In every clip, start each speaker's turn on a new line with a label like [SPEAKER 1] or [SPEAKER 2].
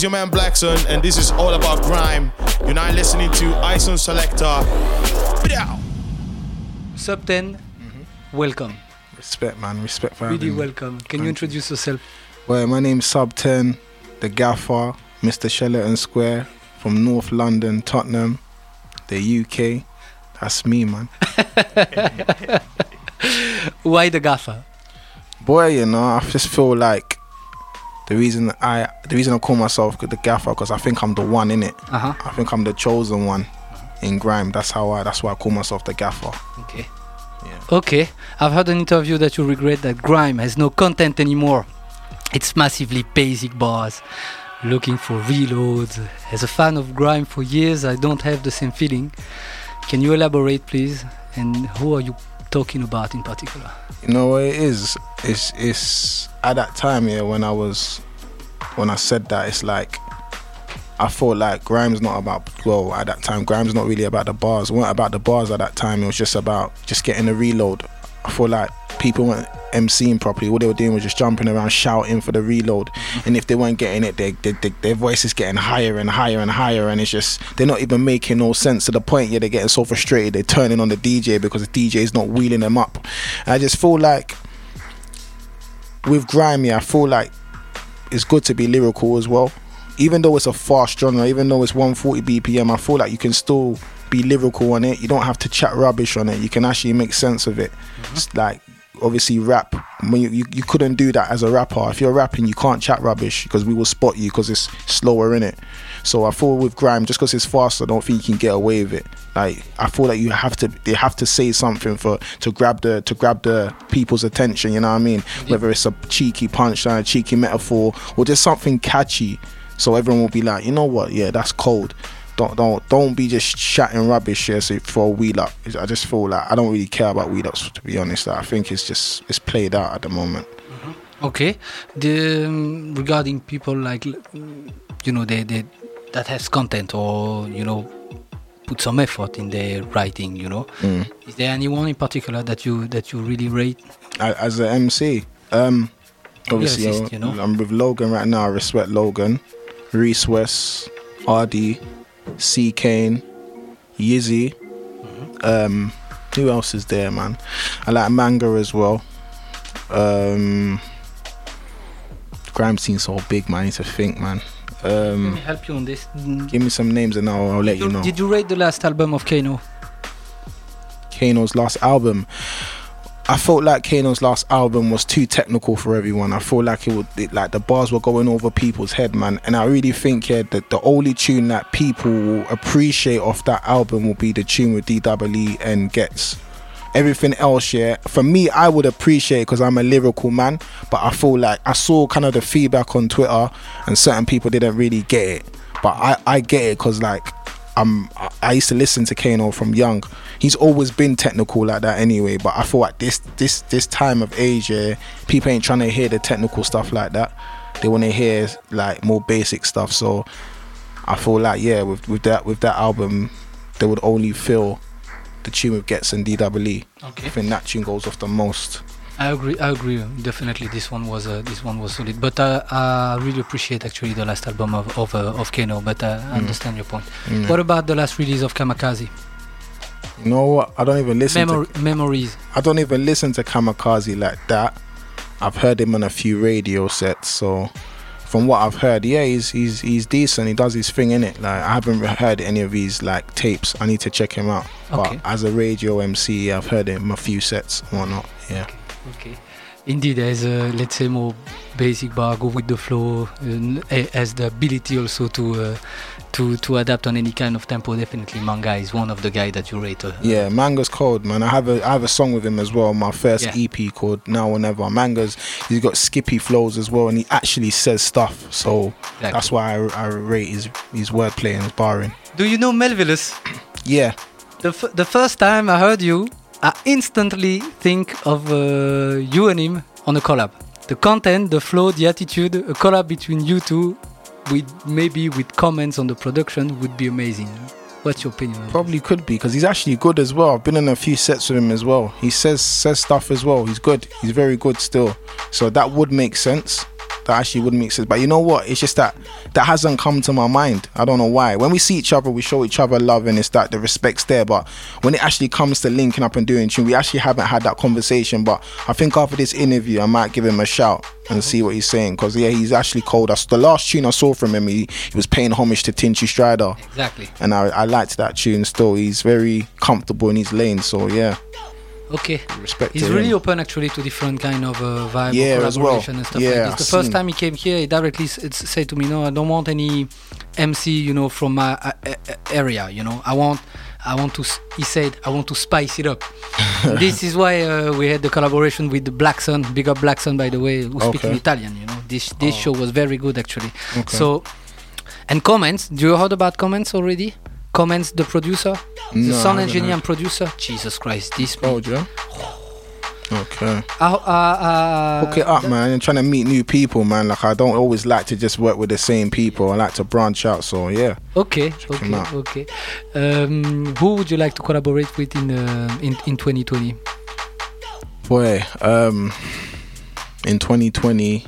[SPEAKER 1] It's your man Blackson, and this is all about grime. You're now listening to Ison Selector.
[SPEAKER 2] Sub 10, mm-hmm. welcome.
[SPEAKER 3] Respect, man. Respect for
[SPEAKER 2] Really welcome. Can Thank you introduce you. yourself?
[SPEAKER 3] Well, my name's Sub 10, the gaffer, Mr. Sheleton Square from North London, Tottenham, the UK. That's me, man.
[SPEAKER 2] Why the gaffer?
[SPEAKER 3] Boy, you know, I just feel like the reason I the reason I call myself the gaffer because I think I'm the one in it. Uh-huh. I think I'm the chosen one in grime. That's how I. That's why I call myself the gaffer.
[SPEAKER 2] Okay. Yeah. Okay. I've heard an interview that you regret that grime has no content anymore. It's massively basic bars. Looking for reloads. As a fan of grime for years, I don't have the same feeling. Can you elaborate, please? And who are you talking about in particular?
[SPEAKER 3] You know what it is? It's it's at that time, yeah, when I was when I said that, it's like I thought like Grime's not about well at that time. Grime's not really about the bars. It wasn't about the bars at that time. It was just about just getting the reload. I feel like people weren't emceeing properly. All they were doing was just jumping around, shouting for the reload. And if they weren't getting it, they, they, they, their voice is getting higher and higher and higher. And it's just they're not even making no sense to the point. Yeah, they're getting so frustrated. They're turning on the DJ because the DJ is not wheeling them up. And I just feel like with Grimy, I feel like it's good to be lyrical as well. Even though it's a fast genre, even though it's 140 BPM, I feel like you can still be lyrical on it. You don't have to chat rubbish on it. You can actually make sense of it. Mm-hmm. It's like obviously rap when you, you, you couldn't do that as a rapper. If you're rapping you can't chat rubbish because we will spot you because it's slower in it so i feel with grime just because it's faster i don't think you can get away with it. Like i feel like you have to they have to say something for to grab the to grab the people's attention you know what i mean? Yeah. whether it's a cheeky punchline a cheeky metaphor or just something catchy. So everyone will be like you know what? Yeah that's cold don't don't don't be just chatting rubbish here so for a wheel up. I just feel like I don't really care about wheel ups to be honest. I think it's just it's played out at the moment.
[SPEAKER 2] Mm-hmm. Okay, the um, regarding people like you know they, they that has content or you know put some effort in their writing. You know, mm. is there anyone in particular that you that you really rate?
[SPEAKER 3] As an MC, um, obviously assist, you know? I'm with Logan right now. I respect Logan, Reese West, RD. C Kane, Yizzy. Um, who else is there, man? I like Manga as well. Um, grime scene's so big, man. I need to think, man. Um,
[SPEAKER 2] Let me help you on this.
[SPEAKER 3] Give me some names and I'll, I'll let you, you, know.
[SPEAKER 2] Did you rate the last album of Kano?
[SPEAKER 3] Kano's last album. I felt like Kano's last album was too technical for everyone. I feel like it would it, like the bars were going over people's head, man. And I really think yeah, that the only tune that people will appreciate off that album will be the tune with DWE and Ghetts. Everything else, yeah, for me, I would appreciate because I'm a lyrical man. But I feel like I saw kind of the feedback on Twitter, and certain people didn't really get it. But I I get it because like I'm I used to listen to Kano from young. He's always been technical like that anyway. But I feel like this this this time of age, yeah, people ain't trying to hear the technical stuff like that. They want to hear like more basic stuff. So I feel like yeah, with with that with that album, they would only feel the tune with Ghetts and DWE. Okay. I think that tune goes off the most.
[SPEAKER 2] I agree. I agree. Definitely, this one was uh, this one was solid. But uh, I really appreciate actually the last album of of, uh, of Kano. But uh, I mm. understand your point. Mm. What about the last release of Kamakaze?
[SPEAKER 3] You know what? I don't even listen.
[SPEAKER 2] Memor- to, memories.
[SPEAKER 3] I don't even listen to Kamakaze like that. I've heard him on a few radio sets, so from what I've heard, yeah, he's he's he's decent. He does his thing in it. Like I haven't heard any of his like tapes. I need to check him out. Okay. But as a radio MC, I've heard him a few sets and whatnot. Yeah.
[SPEAKER 2] Okay. Okay. Indeed, as a let's say more basic bar, go with the flow, uh, has the ability also to uh, to to adapt on any kind of tempo. Definitely, Manga is one of the guys that you rate. Uh,
[SPEAKER 3] yeah, Manga's cold, man. I have a I have a song with him as well. My first yeah. EP called Now or Never. Manga's he's got skippy flows as well, and he actually says stuff. So exactly. that's why I, I rate his his wordplay and his barring.
[SPEAKER 2] Do you know Melvillous?
[SPEAKER 3] Yeah.
[SPEAKER 2] The, f- the first time I heard you, I instantly think of uh, you and him on a collab. The content, the flow, the attitude, a collab between you two, with maybe with comments on the production would be amazing. What's your opinion?
[SPEAKER 3] Probably this? could be because he's actually good as well. I've been in a few sets with him as well. He says says stuff as well. He's good. He's very good still. So that would make sense. That actually would make sense. But you know what? It's just that that hasn't come to my mind. I don't know why. When we see each other, we show each other love, and it's that the respect's there. But when it actually comes to linking up and doing tune, we actually haven't had that conversation. But I think after this interview, I might give him a shout and see what he's saying because yeah, he's actually cold. Us the last tune I saw from him, he, he was paying homage to Tinchy Stryder.
[SPEAKER 2] Exactly.
[SPEAKER 3] And I, I liked that tune still. He's very comfortable in his lane. So yeah.
[SPEAKER 2] Okay.
[SPEAKER 3] Respect
[SPEAKER 2] He's really
[SPEAKER 3] him.
[SPEAKER 2] open actually to different kind of uh, vibe,
[SPEAKER 3] Yeah,
[SPEAKER 2] or
[SPEAKER 3] as well.
[SPEAKER 2] collaboration and stuff
[SPEAKER 3] Yeah,
[SPEAKER 2] like this. The first time he came here, he directly s- said to me, "No, I don't want any MC, you know, from my uh, uh, uh, area. You know, I want." I want to. s- He said, "I want to spice it up." this is why uh, we had the collaboration with the Black Sun. Big up Black Sun, by the way, who speaks in. Italian. You know, this this show was very good actually.
[SPEAKER 3] Okay.
[SPEAKER 2] So, and comments. Do you heard about comments already? Comments, the producer, the
[SPEAKER 3] No, I
[SPEAKER 2] sound engineer and producer. Jesus Christ, this
[SPEAKER 3] Oh, yeah. Okay.
[SPEAKER 2] Uh, uh, uh,
[SPEAKER 3] Hook it up, man. And trying to meet new people, man. Like I don't always like to just work with the same people. I like to branch out. So yeah.
[SPEAKER 2] Okay,
[SPEAKER 3] him
[SPEAKER 2] okay, okay. Um, who would you like to collaborate with in uh, in in 2020?
[SPEAKER 3] Boy, um, in 2020,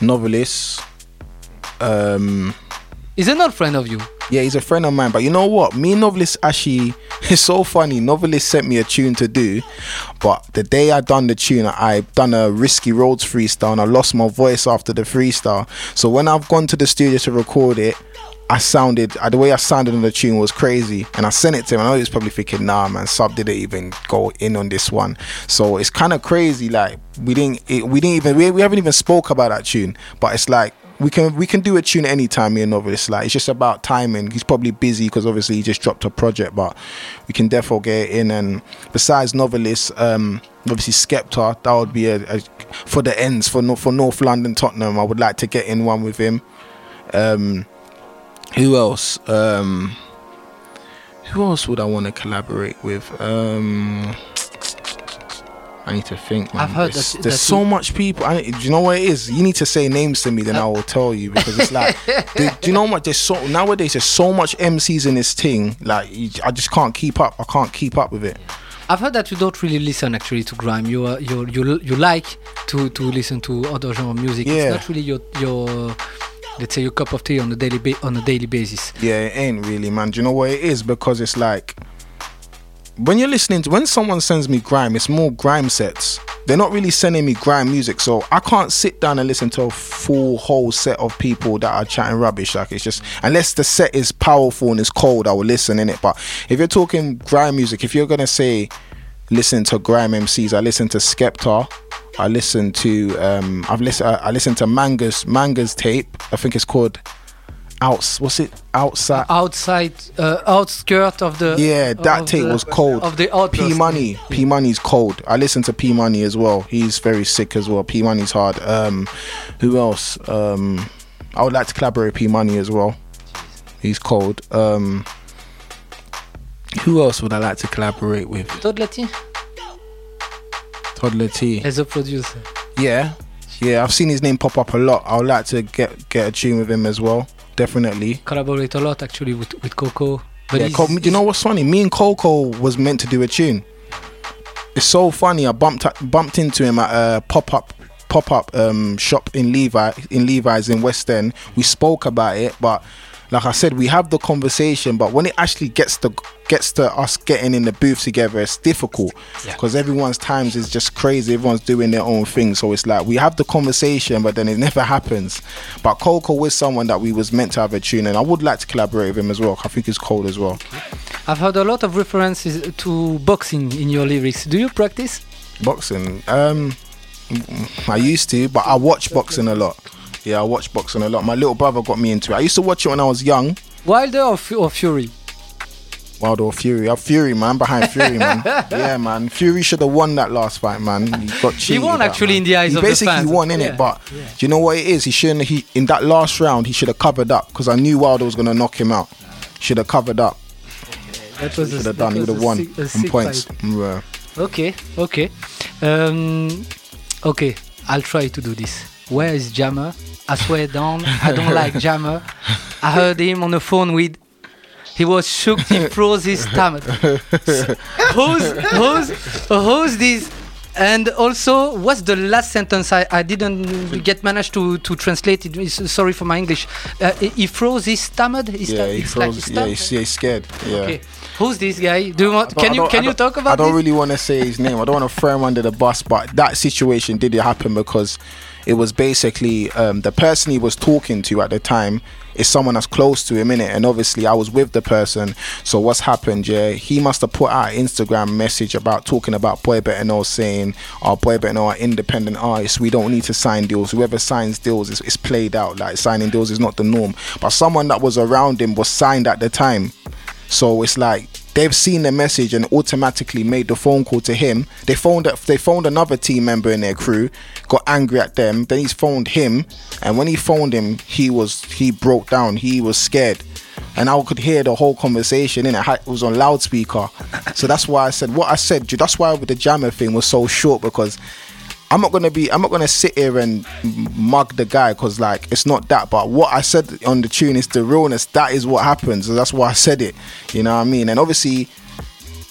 [SPEAKER 3] novelist. Um,
[SPEAKER 2] an old friend of you.
[SPEAKER 3] Yeah, he's a friend of mine. But you know what? Me and Novelist actually, it's so funny. Novelist sent me a tune to do, but the day I done the tune, I done a Risky Roadz freestyle, and I lost my voice after the freestyle. So when I've gone to the studio to record it. I sounded uh, the way I sounded on the tune was crazy, and I sent it to him. I know he was probably thinking, "Nah, man, sub didn't even go in on this one." So it's kind of crazy. Like we didn't, it, we didn't even, we, we haven't even spoke about that tune. But it's like we can, we can do a tune anytime. Me and Novelist, like it's just about timing. He's probably busy because obviously he just dropped a project, but we can definitely get in. And besides Novelist, um, obviously Skepta, that would be a, a for the ends for for North London, Tottenham. I would like to get in one with him. Um, who else? Um, who else would I want to collaborate with? Um, I need to think. Man.
[SPEAKER 2] I've heard
[SPEAKER 3] there's, there's so much people. I, do you know what it is? You need to say names to me, then I uh, will tell you because it's like, do, do you know what? There's so nowadays there's so much MCs in this thing. Like you, I just can't keep up. I can't keep up with it.
[SPEAKER 2] I've heard that you don't really listen actually to grime. You are you you you like to to listen to other genre music.
[SPEAKER 3] Yeah.
[SPEAKER 2] It's not really your your let's say your cup of tea on a daily ba- on a daily basis.
[SPEAKER 3] Yeah, it ain't really, man. Do you know what it is? Because it's like when you're listening to when someone sends me grime, it's more grime sets. They're not really sending me grime music, so I can't sit down and listen to a full whole set of people that are chatting rubbish. Like it's just unless the set is powerful and it's cold, I will listen in it. But if you're talking grime music, if you're gonna say listen to grime MCs, I listen to Skepta. I listen to um I've listened I, I listened to Manga's Manga's tape. I think it's called Outs what's it? Outside
[SPEAKER 2] Outside, uh, outskirt of the
[SPEAKER 3] yeah, that tape
[SPEAKER 2] the-
[SPEAKER 3] was cold.
[SPEAKER 2] of the.
[SPEAKER 3] P Money, P Money's cold. I listen to P Money as well. He's very sick as well. P Money's hard. Um, who else? Um, I would like to collaborate with P Money as well. He's cold. Um, who else would I like to collaborate with?
[SPEAKER 2] Todd Lati
[SPEAKER 3] Toddla T.
[SPEAKER 2] as a producer.
[SPEAKER 3] Yeah, yeah. I've seen his name pop up a lot. I would like to get get a tune with him as well. Definitely.
[SPEAKER 2] Collaborate a lot actually with with Coco. But
[SPEAKER 3] yeah, Col- you know what's funny? Me and Coco was meant to do a tune. It's so funny. I bumped bumped into him at a pop up pop up um, shop in Levi in Levi's in West End. We spoke about it, but like I said, we have the conversation. But when it actually gets to gets to us getting in the booth together, it's difficult
[SPEAKER 2] Yeah.
[SPEAKER 3] because everyone's times is just crazy. Everyone's doing their own thing, so it's like we have the conversation, but then it never happens. But Coco was someone that we was meant to have a tune, and I would like to collaborate with him as well. I think he's cold as well.
[SPEAKER 2] I've heard a lot of references to boxing in your lyrics. Do you practice?
[SPEAKER 3] Boxing. Um, I used to, but I watch boxing a lot. Yeah, I watch boxing a lot. My little brother got me into it. I used to watch it when I was young.
[SPEAKER 2] Wilder or, Fu- or Fury?
[SPEAKER 3] Wilder or Fury? I'm Fury, man. Behind Fury, man. Yeah, man. Fury should have won that last fight, man. He got cheated.
[SPEAKER 2] won
[SPEAKER 3] out,
[SPEAKER 2] actually in the eyes
[SPEAKER 3] he
[SPEAKER 2] of the fans.
[SPEAKER 3] basically won in
[SPEAKER 2] Yeah,
[SPEAKER 3] it, but
[SPEAKER 2] yeah.
[SPEAKER 3] do you know what it is? He shouldn't. He in that last round, he should have covered up because I knew Wilder was gonna knock him out. Should have covered up.
[SPEAKER 2] That was
[SPEAKER 3] Should have done. He would have won
[SPEAKER 2] sick- sick
[SPEAKER 3] points. Yeah.
[SPEAKER 2] Okay, okay. Um, okay, I'll try to do this. Where is Jammer? I swear down, I don't like Jammer. I heard him on the phone with. He was shook, he froze his stomach. who's, who's, who's this And also, what's the last sentence? I, I didn't get managed to, to translate it. Sorry for my English. Uh, he froze. Stammered. He
[SPEAKER 3] yeah, he froze. Like he yeah, he's, he's scared. Yeah. Okay.
[SPEAKER 2] Who's this guy? Do you want? Can you can you talk about?
[SPEAKER 3] I don't
[SPEAKER 2] this?
[SPEAKER 3] really want to say his name. I don't want to throw him under the bus. But that situation did happen because it was basically um, the person he was talking to at the time is someone that's close to him in it and obviously I was with the person. So what's happened yeah? He must have put out an Instagram message about talking about Boy Better Know saying our oh, Boy Better Know are independent artists. We don't need to sign deals. Whoever signs deals is, is played out. Like signing deals is not the norm. But someone that was around him was signed at the time so it's like they've seen the message and automatically made the phone call to him. They phoned they phoned another team member in their crew, got angry at them. Then he's phoned him, and when he phoned him, he was he broke down. He was scared, and I could hear the whole conversation. In it, it was on loudspeaker, so that's why I said what I said. That's why with the jammer thing was so short because I'm not gonna be. I'm not gonna sit here and mug the guy because like it's not that. But what I said on the tune is the realness. That is what happens. So that's why I said it. You know what I mean? And obviously,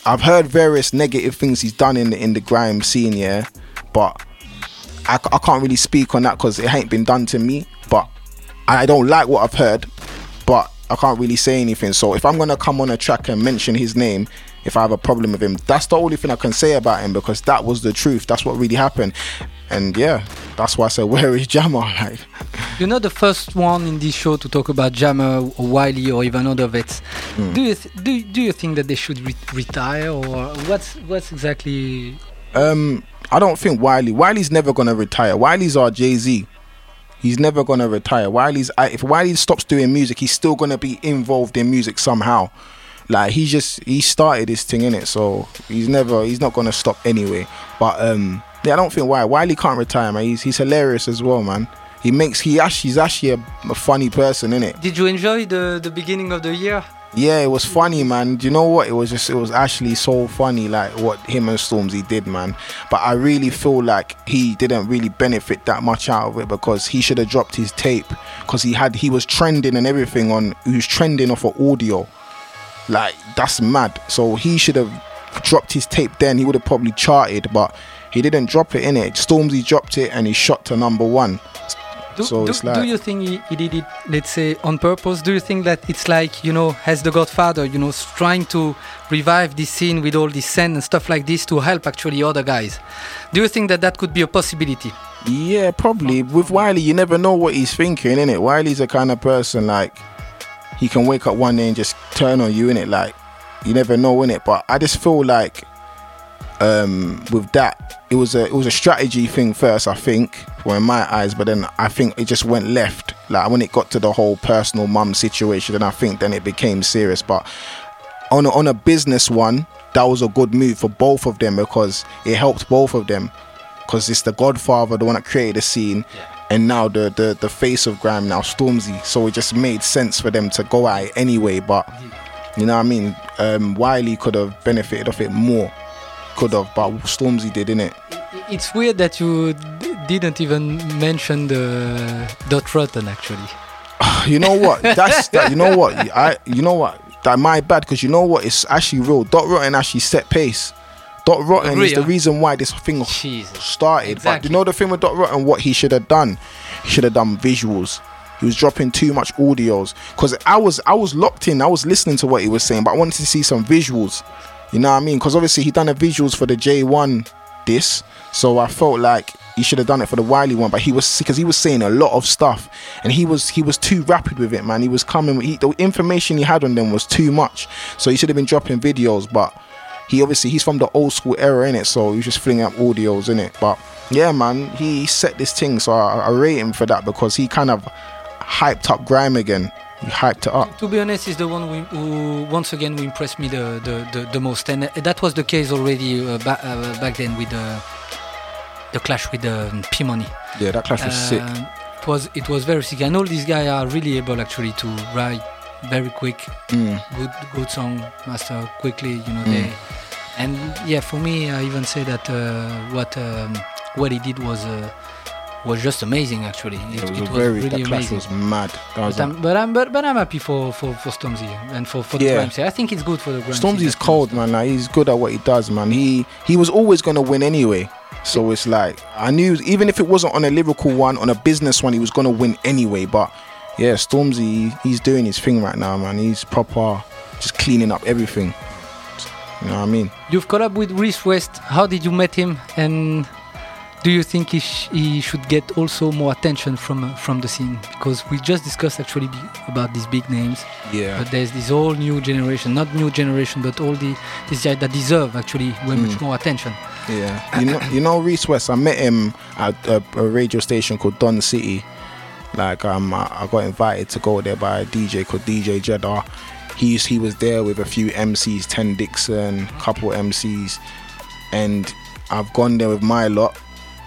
[SPEAKER 3] I've heard various negative things he's done in the in the grime scene. Yeah, but I, I can't really speak on that because it ain't been done to me. But I don't like what I've heard. But I can't really say anything. So if I'm gonna come on a track and mention his name, if I have a problem with him. That's the only thing I can say about him because that was the truth. That's what really happened. And yeah, that's why I said, where is Jammer? Like,
[SPEAKER 2] you're not the first one in this show to talk about Jammer, or Wiley, or even other vets. Mm. Do you th- do do you think that they should re- retire, or what's what's exactly?
[SPEAKER 3] Um, I don't think Wiley. Wiley's never gonna retire. Wiley's our Jay Z. He's never gonna retire. Wiley's if Wiley stops doing music, he's still gonna be involved in music somehow. Like he just he started this thing in it, so he's never he's not gonna stop anyway. But um, yeah, I don't think why Wiley can't retire, man. He's he's hilarious as well, man. He makes he actually he's actually a, a funny person, in it.
[SPEAKER 2] Did you enjoy the the beginning of the year?
[SPEAKER 3] Yeah, it was funny, man. Do you know what? It was just, it was actually so funny, like what him and Stormzy did, man. But I really feel like he didn't really benefit that much out of it because he should have dropped his tape because he had, he was trending and everything on, he was trending off of audio. Like that's mad. So he should have dropped his tape then. He would have probably charted, but he didn't drop it in it. Stormzy dropped it and he shot to number one.
[SPEAKER 2] Do, so do, like, do you think he, he, did it, let's say, on purpose? Do you think that it's like, you know, as the Godfather, you know, trying to revive this scene with all this scent and stuff like this to help actually other guys? Do you think that that could be a possibility?
[SPEAKER 3] Yeah, probably. With Wiley, you never know what he's thinking, innit? Wiley's a kind of person like he can wake up one day and just turn on you in it like you never know in it but i just feel like um, with that it was a it was a strategy thing first i think well in my eyes but then i think it just went left. Like when it got to the whole personal mum situation then i think then it became serious. But on a, on a business one that was a good move for both of them because it helped both of them because it's the godfather the one that created the scene. Yeah and now the, the the face of grime now Stormzy. So it just made sense for them to go at it anyway. But you know what I mean? Um, Wiley could have benefited of it more. Could have, but Stormzy did, in it.
[SPEAKER 2] It's weird that you didn't even mention the dot rotten actually.
[SPEAKER 3] you know what? That's that. You know what? I. You know what? That my bad because you know what? It's actually real. Dot rotten actually set pace. Dot Rotten is the reason why this thing Jesus. started. Exactly. But you know the thing with Dot Rotten, what he should have done? He should have done visuals. He was dropping too much audios because I was I was locked in. I was listening to what he was saying, but I wanted to see some visuals. You know what I mean? Because obviously he done the visuals for the J1 this, so I felt like he should have done it for the Wiley one. But he was because he was saying a lot of stuff, and he was he was too rapid with it, man. He was coming. He, the information he had on them was too much, so he should have been dropping videos, but he obviously he's from the old school era in it, so he's just filling up audios in it. But yeah, man, he set this thing, so I, I rate him for that because he kind of hyped up grime again. He hyped it up.
[SPEAKER 2] To be honest, he's the one who, who once again who impressed me the, the, the, the most, and that was the case already uh, ba- uh, back then with the the clash with the um, P Money.
[SPEAKER 3] Yeah, that clash was uh, sick.
[SPEAKER 2] It was it was very sick, and all these guys are really able actually to write very quick, mm. good good song master quickly. You know, mm. they and yeah, for me, I even say that uh, what um, what he did was. Uh, was just amazing actually.
[SPEAKER 3] It, it was, it was very, really amazing. was mad.
[SPEAKER 2] Was but, I'm, but, I'm, but, but I'm happy for for for Stormzy and for for the yeah. Grime I think it's good for the Grime
[SPEAKER 3] Stormzy's cold, man. Like, he's good at what he does, man. He he was always gonna win anyway. So it's like I knew even if it wasn't on a lyrical one, on a business one, he was gonna win anyway. But yeah, Stormzy, he's doing his thing right now, man. He's proper, just cleaning up everything. You know what I mean?
[SPEAKER 2] You've collabed with Reese West. How did you meet him, and do you think he, sh- he should get also more attention from uh, from the scene? Because we just discussed actually about these big names.
[SPEAKER 3] Yeah.
[SPEAKER 2] But there's this whole new generation, not new generation, but all the these guys that deserve actually way mm. much more attention.
[SPEAKER 3] Yeah. You know, you know Reese West. I met him at a, a radio station called Don City. Like um, I got invited to go there by a DJ called DJ Jeddah. He's he was there with a few MCs, Ten Dixon, couple MCs, and I've gone there with my lot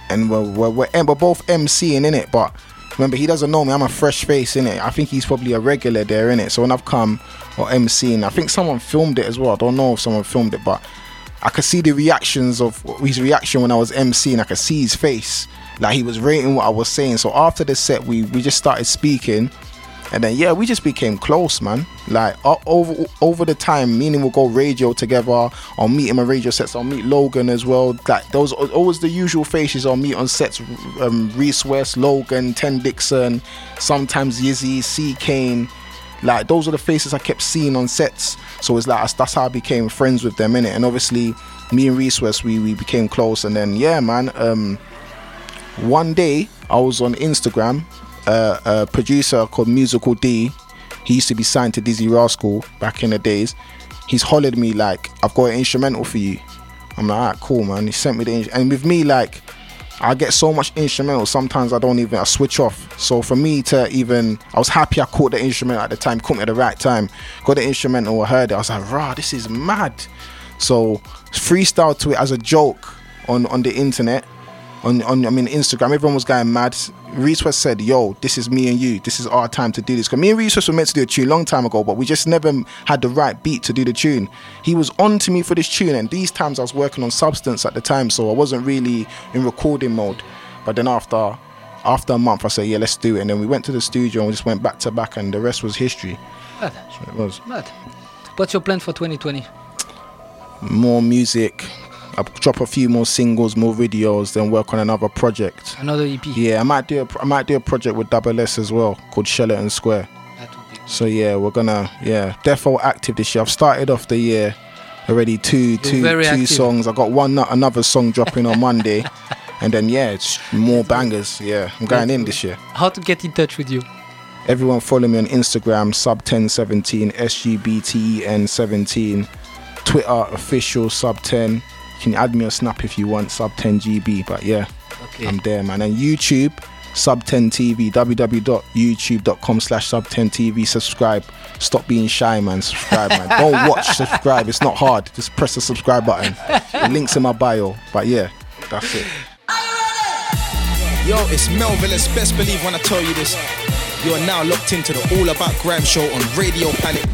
[SPEAKER 3] and we're, we're, we're, we're both MCing in it, but remember he doesn't know me. I'm a fresh face in it. I think he's probably a regular there in it. So when I've come or MCing, I think someone filmed it as well. I don't know if someone filmed it, but I could see the reactions of his reaction when I was MCing. I could see his face, like he was rating what I was saying. So after the set, we we just started speaking and then yeah, we just became close, man. Like over over the time, meaning we'll go radio together. I'll meet him on radio sets. I'll meet Logan as well. Like those always the usual faces. I'll meet on sets. Um, Reese West, Logan, Ten Dixon, sometimes Yizzy, C Kane. Like those are the faces I kept seeing on sets. So it's like that's how I became friends with them in it. And obviously, me and Reese West, we we became close. And then yeah, man. Um, one day I was on Instagram a, a producer called Musical D. He used to be signed to Dizzee Rascal back in the days. He's hollered me like, "I've got an instrumental for you." I'm like, "Alright, cool, man." He sent me the and with me like, I get so much instrumental. Sometimes I don't even I switch off. So for me to even, I was happy I caught the instrument at the time, caught me at the right time, got the instrumental, I heard it. I was like, "Rah, this is mad." So freestyle to it as a joke on on the internet on, on I mean Instagram, everyone was going mad. Reese West said, "Yo, this is me and you. This is our time to do this." Because me and Reese West were meant to do a tune a long time ago, but we just never had the right beat to do the tune. He was on to me for this tune, and these times I was working on Substance at the time, so I wasn't really in recording mode. But then after after a month, I said, "Yeah, let's do it." And then we went to the studio and we just went back to back, and the rest was history.
[SPEAKER 2] Mad. So it was. Mad. What's your plan for 2020?
[SPEAKER 3] More music, I'll drop a few more singles, more videos, then work on another project.
[SPEAKER 2] Another EP.
[SPEAKER 3] Yeah, I might do a I might do a project with Double S as well called Square. That will be so yeah, we're gonna yeah, defo active this year. I've started off the year already two two two active. songs. I got one another song dropping on Monday. And then yeah, it's more bangers. Yeah, I'm going in this year.
[SPEAKER 2] How to get in touch with you?
[SPEAKER 3] Everyone follow me on Instagram, sub 1017, SGBTEN 17, Twitter official sub 10. You can add me on Snap if you want, sub 10 GB. But yeah, okay. I'm there, man. And YouTube, sub 10 TV, www.youtube.com slash sub 10 TV. Subscribe. Stop being shy, man. Subscribe, man. Don't watch, subscribe. It's not hard. Just press the subscribe button. The link's in my bio. But yeah, that's it.
[SPEAKER 1] Yo, it's Melville. It's best believe when I tell you this. You are now locked into the All About Grime show on Radio Panic.